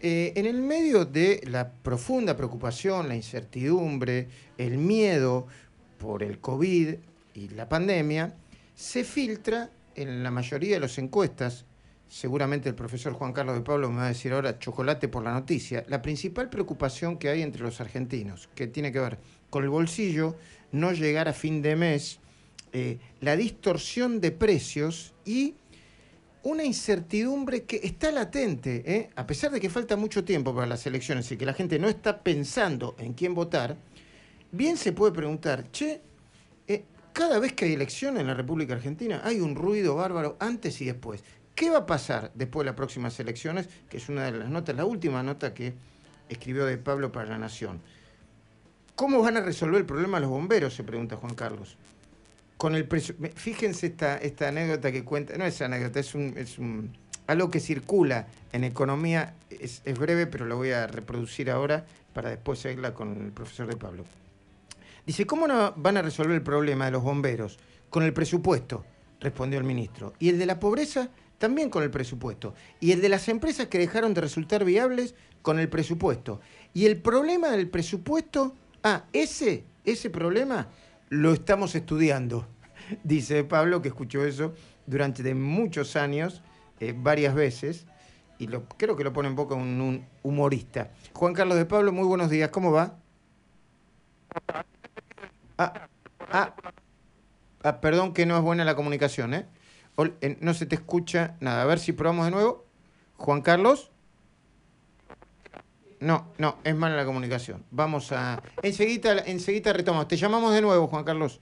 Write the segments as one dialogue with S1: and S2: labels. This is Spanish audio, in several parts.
S1: Eh, en el medio de la profunda preocupación, la incertidumbre, el miedo por el COVID y la pandemia, se filtra en la mayoría de las encuestas, seguramente el profesor Juan Carlos de Pablo me va a decir ahora chocolate por la noticia, la principal preocupación que hay entre los argentinos, que tiene que ver con el bolsillo, no llegar a fin de mes, eh, la distorsión de precios y una incertidumbre que está latente, ¿eh? a pesar de que falta mucho tiempo para las elecciones y que la gente no está pensando en quién votar, bien se puede preguntar, che, eh, cada vez que hay elección en la República Argentina hay un ruido bárbaro antes y después. ¿Qué va a pasar después de las próximas elecciones? Que es una de las notas, la última nota que escribió de Pablo para la Nación. ¿Cómo van a resolver el problema los bomberos? Se pregunta Juan Carlos con el Fíjense esta, esta anécdota que cuenta, no es anécdota, es un, es un algo que circula en economía, es, breve, pero lo voy a reproducir ahora para después seguirla con el profesor de Pablo. Dice, ¿cómo no van a resolver el problema de los bomberos? Con el presupuesto, respondió el ministro. Y el de la pobreza, también con el presupuesto. Y el de las empresas que dejaron de resultar viables, con el presupuesto. Y el problema del presupuesto, ah, ese, ese problema lo estamos estudiando dice Pablo, que escuchó eso durante muchos años, eh, varias veces, y lo, creo que lo pone en boca un, humorista. Juan Carlos de Pablo, muy buenos días, ¿cómo va? Ah, ah, ah, perdón que no es buena la comunicación, ¿eh? No se te escucha nada. A ver si probamos de nuevo. Juan Carlos. No, no, es mala la comunicación. Vamos a... Enseguida, enseguida retomamos. Te llamamos de nuevo, Juan Carlos.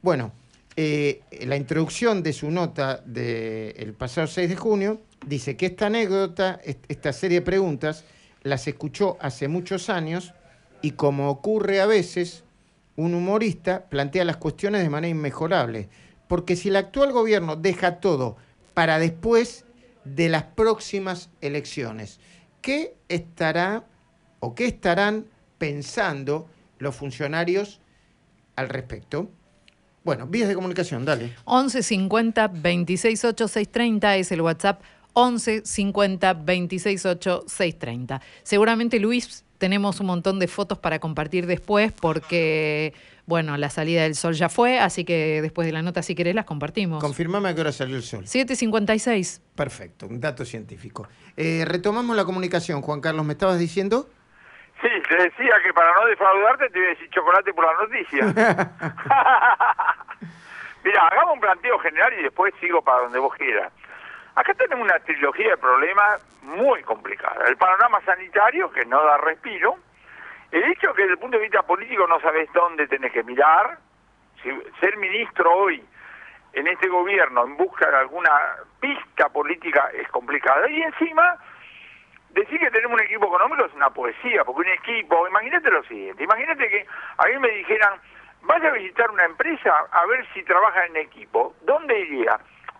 S1: Bueno, eh, la introducción de su nota del pasado 6 de junio dice que esta anécdota, esta serie de preguntas, las escuchó hace muchos años y como ocurre a veces, un humorista plantea las cuestiones de manera inmejorable. Porque si el actual gobierno deja todo para después de las próximas elecciones, ¿qué estará o qué estarán pensando los funcionarios al respecto? Bueno, vías de comunicación, dale.
S2: 11 50 26 8 630 es el WhatsApp. 11 50 26 8 630. Seguramente, Luis, tenemos un montón de fotos para compartir después porque, bueno, la salida del sol ya fue, así que después de la nota, si querés, las compartimos.
S1: Confirmame a qué hora salió el sol.
S2: 7.56.
S1: Perfecto, un dato científico. Eh, retomamos la comunicación, Juan Carlos, ¿me estabas diciendo?
S3: Sí, te decía que para no defraudarte te iba a decir chocolate por la noticia. Mira, hagamos un planteo general y después sigo para donde vos quieras. Acá tenemos una trilogía de problemas muy complicada. El panorama sanitario, que no da respiro. El hecho que desde el punto de vista político no sabes dónde tenés que mirar. Si, ser ministro hoy en este gobierno en busca de alguna pista política es complicada. Y encima decir que tenemos un equipo económico es una poesía, porque un equipo, imagínate lo siguiente, imagínate que a mí me dijeran, vaya a visitar una empresa a ver si trabaja en equipo, ¿dónde iría?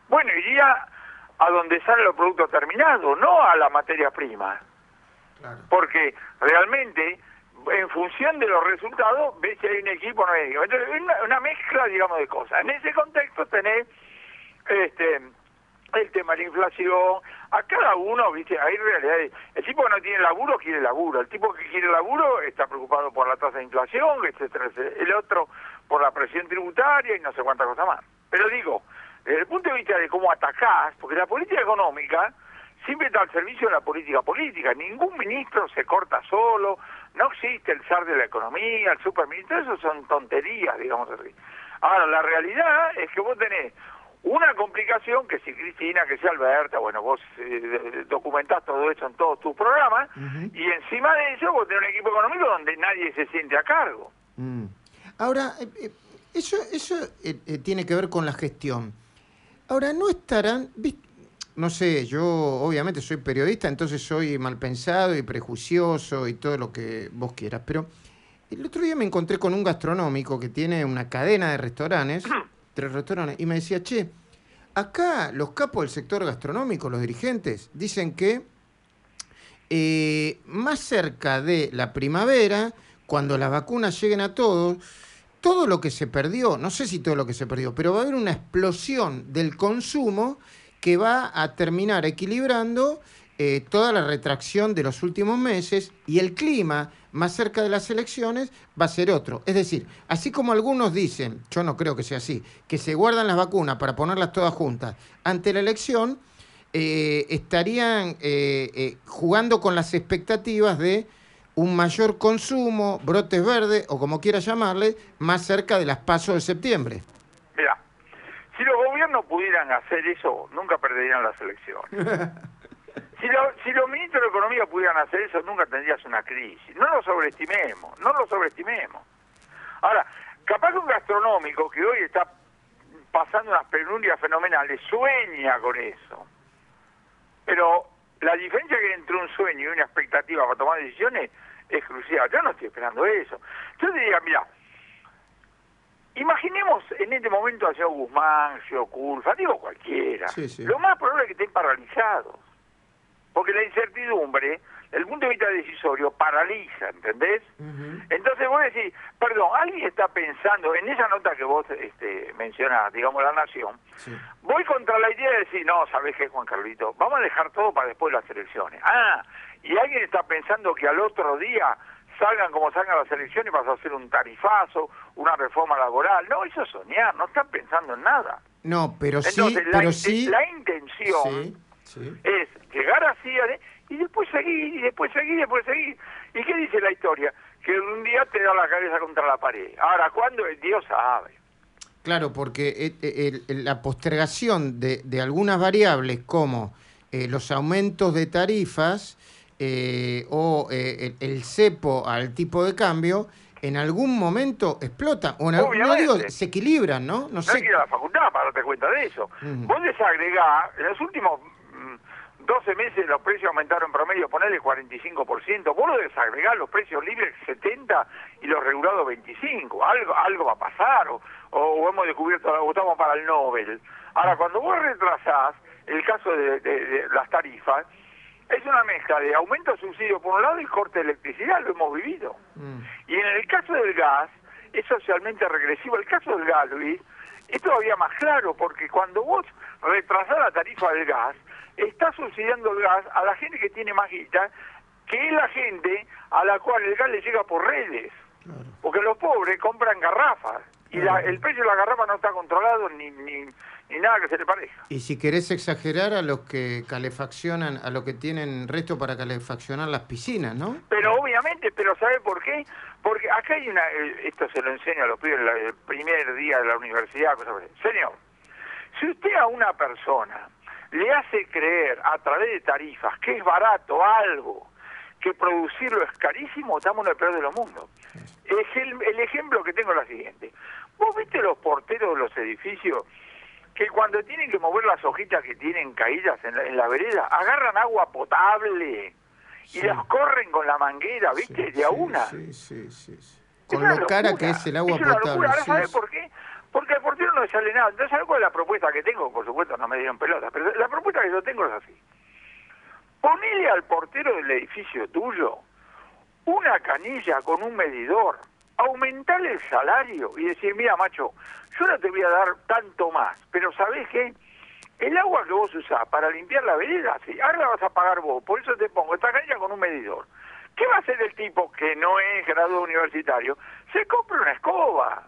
S3: Bueno, iría a donde salen los productos terminados, no a la materia prima. Porque realmente, en función de los resultados, ves si hay un equipo o no hay equipo. Entonces, una, una mezcla, digamos, de cosas. En ese contexto tenés este el tema de la inflación, a cada uno, viste, hay realidades. El tipo que no tiene laburo quiere laburo, el tipo que quiere laburo está preocupado por la tasa de inflación, etcétera, el otro por la presión tributaria y no sé cuántas cosas más. Pero digo, desde el punto de vista de cómo atacás, porque la política económica siempre está al servicio de la política política, ningún ministro se corta solo, no existe el zar de la economía, el superministro, eso son tonterías, digamos así. Ahora, la realidad es que vos tenés una complicación que si Cristina, que si Alberta, bueno, vos eh, documentás todo eso en todos tus programas, y encima de eso vos tenés un equipo económico donde nadie se siente a cargo.
S1: Mm. Ahora, eh, eh, eso, eso tiene que ver con la gestión. Ahora, no estarán, no sé, yo obviamente soy periodista, entonces soy mal pensado y prejuicioso y todo lo que vos quieras, pero el otro día me encontré con un gastronómico que tiene una cadena de restaurantes tres restaurantes, y me decía, che, acá los capos del sector gastronómico, los dirigentes, dicen que eh, más cerca de la primavera, cuando las vacunas lleguen a todos, todo lo que se perdió, no sé si todo lo que se perdió, pero va a haber una explosión del consumo que va a terminar equilibrando eh, toda la retracción de los últimos meses y el clima más cerca de las elecciones va a ser otro. Es decir, así como algunos dicen, yo no creo que sea así, que se guardan las vacunas para ponerlas todas juntas ante la elección, eh, estarían eh, jugando con las expectativas de un mayor consumo, brotes verdes o como quiera llamarle, más cerca de las pasos de septiembre.
S3: Mira, si los gobiernos pudieran hacer eso, nunca perderían las elecciones. si, si los ministros de Economía pudieran hacer eso, nunca tendrías una crisis. No lo sobreestimemos, no lo sobreestimemos. Ahora, capaz que un gastronómico que hoy está pasando unas penurias fenomenales sueña con eso. Pero la diferencia que hay entre un sueño y una expectativa para tomar decisiones es crucial. Yo no estoy esperando eso. Yo diría, mira, imaginemos en este momento a señor Guzmán, señor Culfa, digo cualquiera. Lo más probable es que estén paralizados. Porque la incertidumbre, el punto de vista decisorio, paraliza, ¿entendés? Entonces vos decís, perdón, alguien está pensando, en esa nota que vos este, mencionás, digamos, la nación, voy contra la idea de decir, no, ¿sabés qué, Juan Carlito? Vamos a dejar todo para después de las elecciones. Ah, y alguien está pensando que al otro día salgan como salgan las elecciones vas a hacer un tarifazo, una reforma laboral. No, eso es soñar, no están pensando en nada.
S1: No, pero sí, pero sí...
S3: La intención es llegar así y después seguir, y después seguir, y después seguir. ¿Y qué dice la historia? Que un día te da la cabeza contra la pared. Ahora, ¿cuándo? Dios sabe.
S1: Claro, porque eh, eh, la postergación de, de algunas variables como eh, los aumentos de tarifas eh, o eh, el, cepo al tipo de cambio, en algún momento explota o en algún, no digo, se equilibran, ¿no?
S3: No, sé. la facultad para darte cuenta de eso. Vos desagregás, en los últimos 12 mm, meses los precios aumentaron en promedio, ponerle 45%, vos lo desagregás los precios libres 70 y los regulados 25, algo algo va a pasar, o, o hemos descubierto, o estamos para el Nobel. Ahora, cuando vos retrasás el caso de las tarifas, es una mezcla de aumento de subsidio por un lado y corte de electricidad, lo hemos vivido. Mm. Y en el caso del gas, es socialmente regresivo. El caso del gas, Luis, es todavía más claro, porque cuando vos retrasás la tarifa del gas, estás subsidiando el gas a la gente que tiene más guita, que es la gente a la cual el gas le llega por redes. Porque los pobres compran garrafas y el precio de la garrafa no está controlado ni, ni, ni nada que se le parezca.
S1: Y si querés exagerar a los que calefaccionan, a los que tienen resto para calefaccionar las piscinas, ¿no?
S3: Pero obviamente, pero ¿sabe por qué? Porque acá hay una, eh, esto se lo enseño a los pibes el primer día de la universidad, Señor, si usted a una persona le hace creer a través de tarifas que es barato algo, que producirlo es carísimo, estamos en el peor de los mundos. Es el, el ejemplo que tengo es la siguiente. ¿Vos viste los porteros de los edificios que cuando tienen que mover las hojitas que tienen caídas en la, vereda, agarran agua potable y las corren con la manguera, ¿viste? de a una.
S1: Sí, sí, sí. Con lo cara que es el agua potable.
S3: Ahora, ¿sabes por qué? No le sale nada. Entonces, ¿sabes cuál es la propuesta que tengo? Por supuesto, no me dieron pelota, pero la propuesta que yo tengo es así. Ponele al portero del edificio tuyo una canilla con un medidor aumentarle el salario y decir, mira, macho, yo no te voy a dar tanto más, pero ¿sabés qué? El agua que vos usás para limpiar la vereda, sí, ahora la vas a pagar vos, por eso te pongo esta canilla con un medidor. ¿Qué va a hacer el tipo que no es graduado universitario? Se compra una escoba.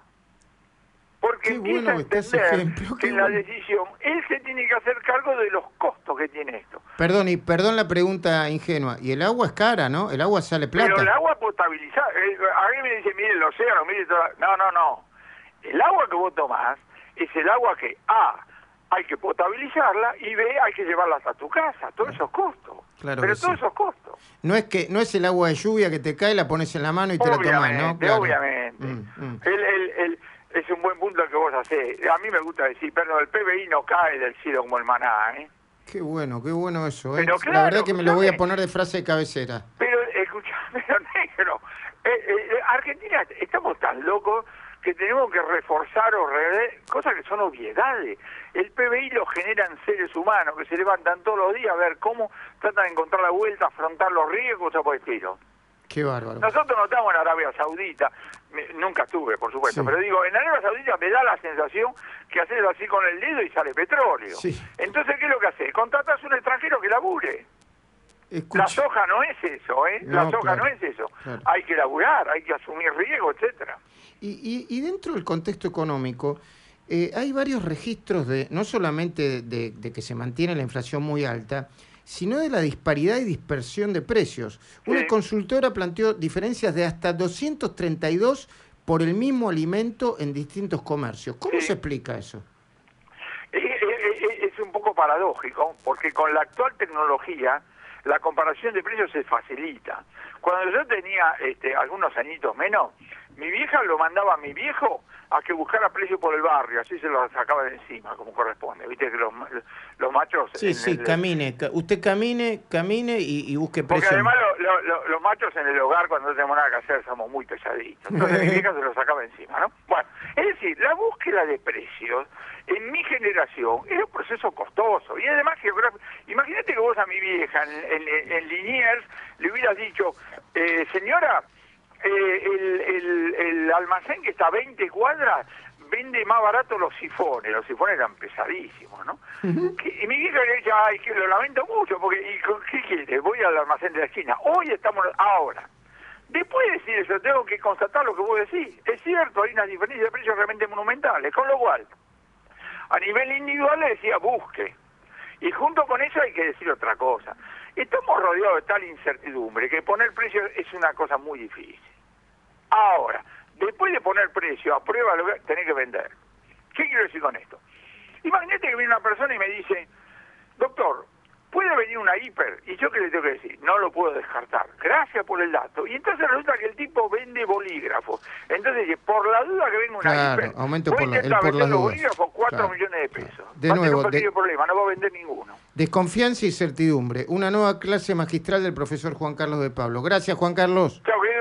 S3: Porque empieza a entender que la decisión él se tiene que hacer cargo de los costos que tiene esto.
S1: Perdón, y perdón la pregunta ingenua. Y el agua es cara, ¿no? El agua sale plata.
S3: Pero el agua potabilizada. Eh, a mí me dice, mire el océano, mire toda... No, no, no. El agua que vos tomás es el agua que A, hay que potabilizarla y B, hay que llevarla hasta tu casa. Todos esos costos. Claro Pero todos esos costos.
S1: No es que no es el agua de lluvia que te cae, la pones en la mano y te la tomas, ¿no?
S3: Claro. Obviamente. Mm, mm. El, el, el, es un buen punto que vos hacés. A mí me gusta decir, perdón, el PBI no cae del cielo como el maná, ¿eh?
S1: Qué bueno, qué bueno eso. ¿eh? la verdad que me lo voy a poner de frase de cabecera.
S3: Pero, escuchame, negro, eh, eh, Argentina, estamos tan locos que tenemos que reforzar o cosas que son obviedades. El PBI lo generan seres humanos que se levantan todos los días a ver cómo tratan de encontrar la vuelta, afrontar los riesgos, o por el estilo.
S1: Qué bárbaro.
S3: Nosotros no estamos en Arabia Saudita, nunca estuve, por supuesto, pero digo, en Arabia Saudita me da la sensación que haces así con el dedo y sale petróleo. Entonces, ¿qué es lo que haces? Contratas un extranjero que labure.
S1: Escucha.
S3: La soja no es eso, ¿eh? la soja
S1: claro,
S3: no es eso.
S1: claro.
S3: Hay que laburar, hay que asumir riesgo, etcétera.
S1: Y, y- y dentro del contexto económico, eh, hay varios registros de no solamente de, de que se mantiene la inflación muy alta, sino de la disparidad y dispersión de precios. Una
S3: Sí.
S1: consultora planteó diferencias de hasta 232 por el mismo alimento en distintos comercios. ¿Cómo
S3: Sí.
S1: se explica eso?
S3: Es un poco paradójico, porque con la actual tecnología la comparación de precios se facilita. Cuando yo tenía este, algunos añitos menos, mi vieja lo mandaba a mi viejo a que buscara precio por el barrio, así se lo sacaba de encima, como corresponde. Viste que los, los machos...
S1: Sí, sí,
S3: el-
S1: camine. ca- usted camine, camine y, y busque
S3: Porque
S1: precio.
S3: además lo- lo- lo- los machos en el hogar cuando no tenemos nada que hacer somos muy pesaditos. Entonces mi vieja se lo sacaba encima, ¿no? Bueno, es decir, la búsqueda de precios en mi generación era un proceso costoso. Y además, imagínate que vos a mi vieja en, en- en Liniers le hubieras dicho, eh, señora, eh, el, el- el almacén que está a 20 cuadras vende más barato los sifones. Los sifones eran pesadísimos, ¿no? Que- y mi vieja le decía, ay, que lo lamento mucho, porque ¿y ¿qué quiere? Voy al almacén de la esquina. Hoy estamos, ahora. Después de decir eso, tengo que constatar lo que vos decís. Es cierto, hay unas diferencias de precios realmente monumentales, con lo cual, a nivel individual le decía, busque. Y junto con eso hay que decir otra cosa. Estamos rodeados de tal incertidumbre que poner precio es una cosa muy difícil. Ahora, después de poner precio a prueba, lo que tenés que vender. ¿Qué quiero decir con esto? Imagínate que viene una persona y me dice, doctor, puede venir una hiper. ¿Y yo qué le tengo que decir? No lo puedo descartar. Gracias por el dato. Y entonces resulta que el tipo vende bolígrafos. Entonces dice, por la duda que venga una
S1: Claro,
S3: hiper,
S1: aumento por la- el por las dudas.
S3: bolígrafos 4
S1: Claro,
S3: millones de pesos.
S1: De
S3: Va a tener
S1: nuevo,
S3: un pequeño
S1: de-
S3: problema, no va a vender ninguno.
S1: Desconfianza y certidumbre. Una nueva clase magistral del profesor Juan Carlos de Pablo. Gracias, Juan Carlos.
S3: Chao, querido.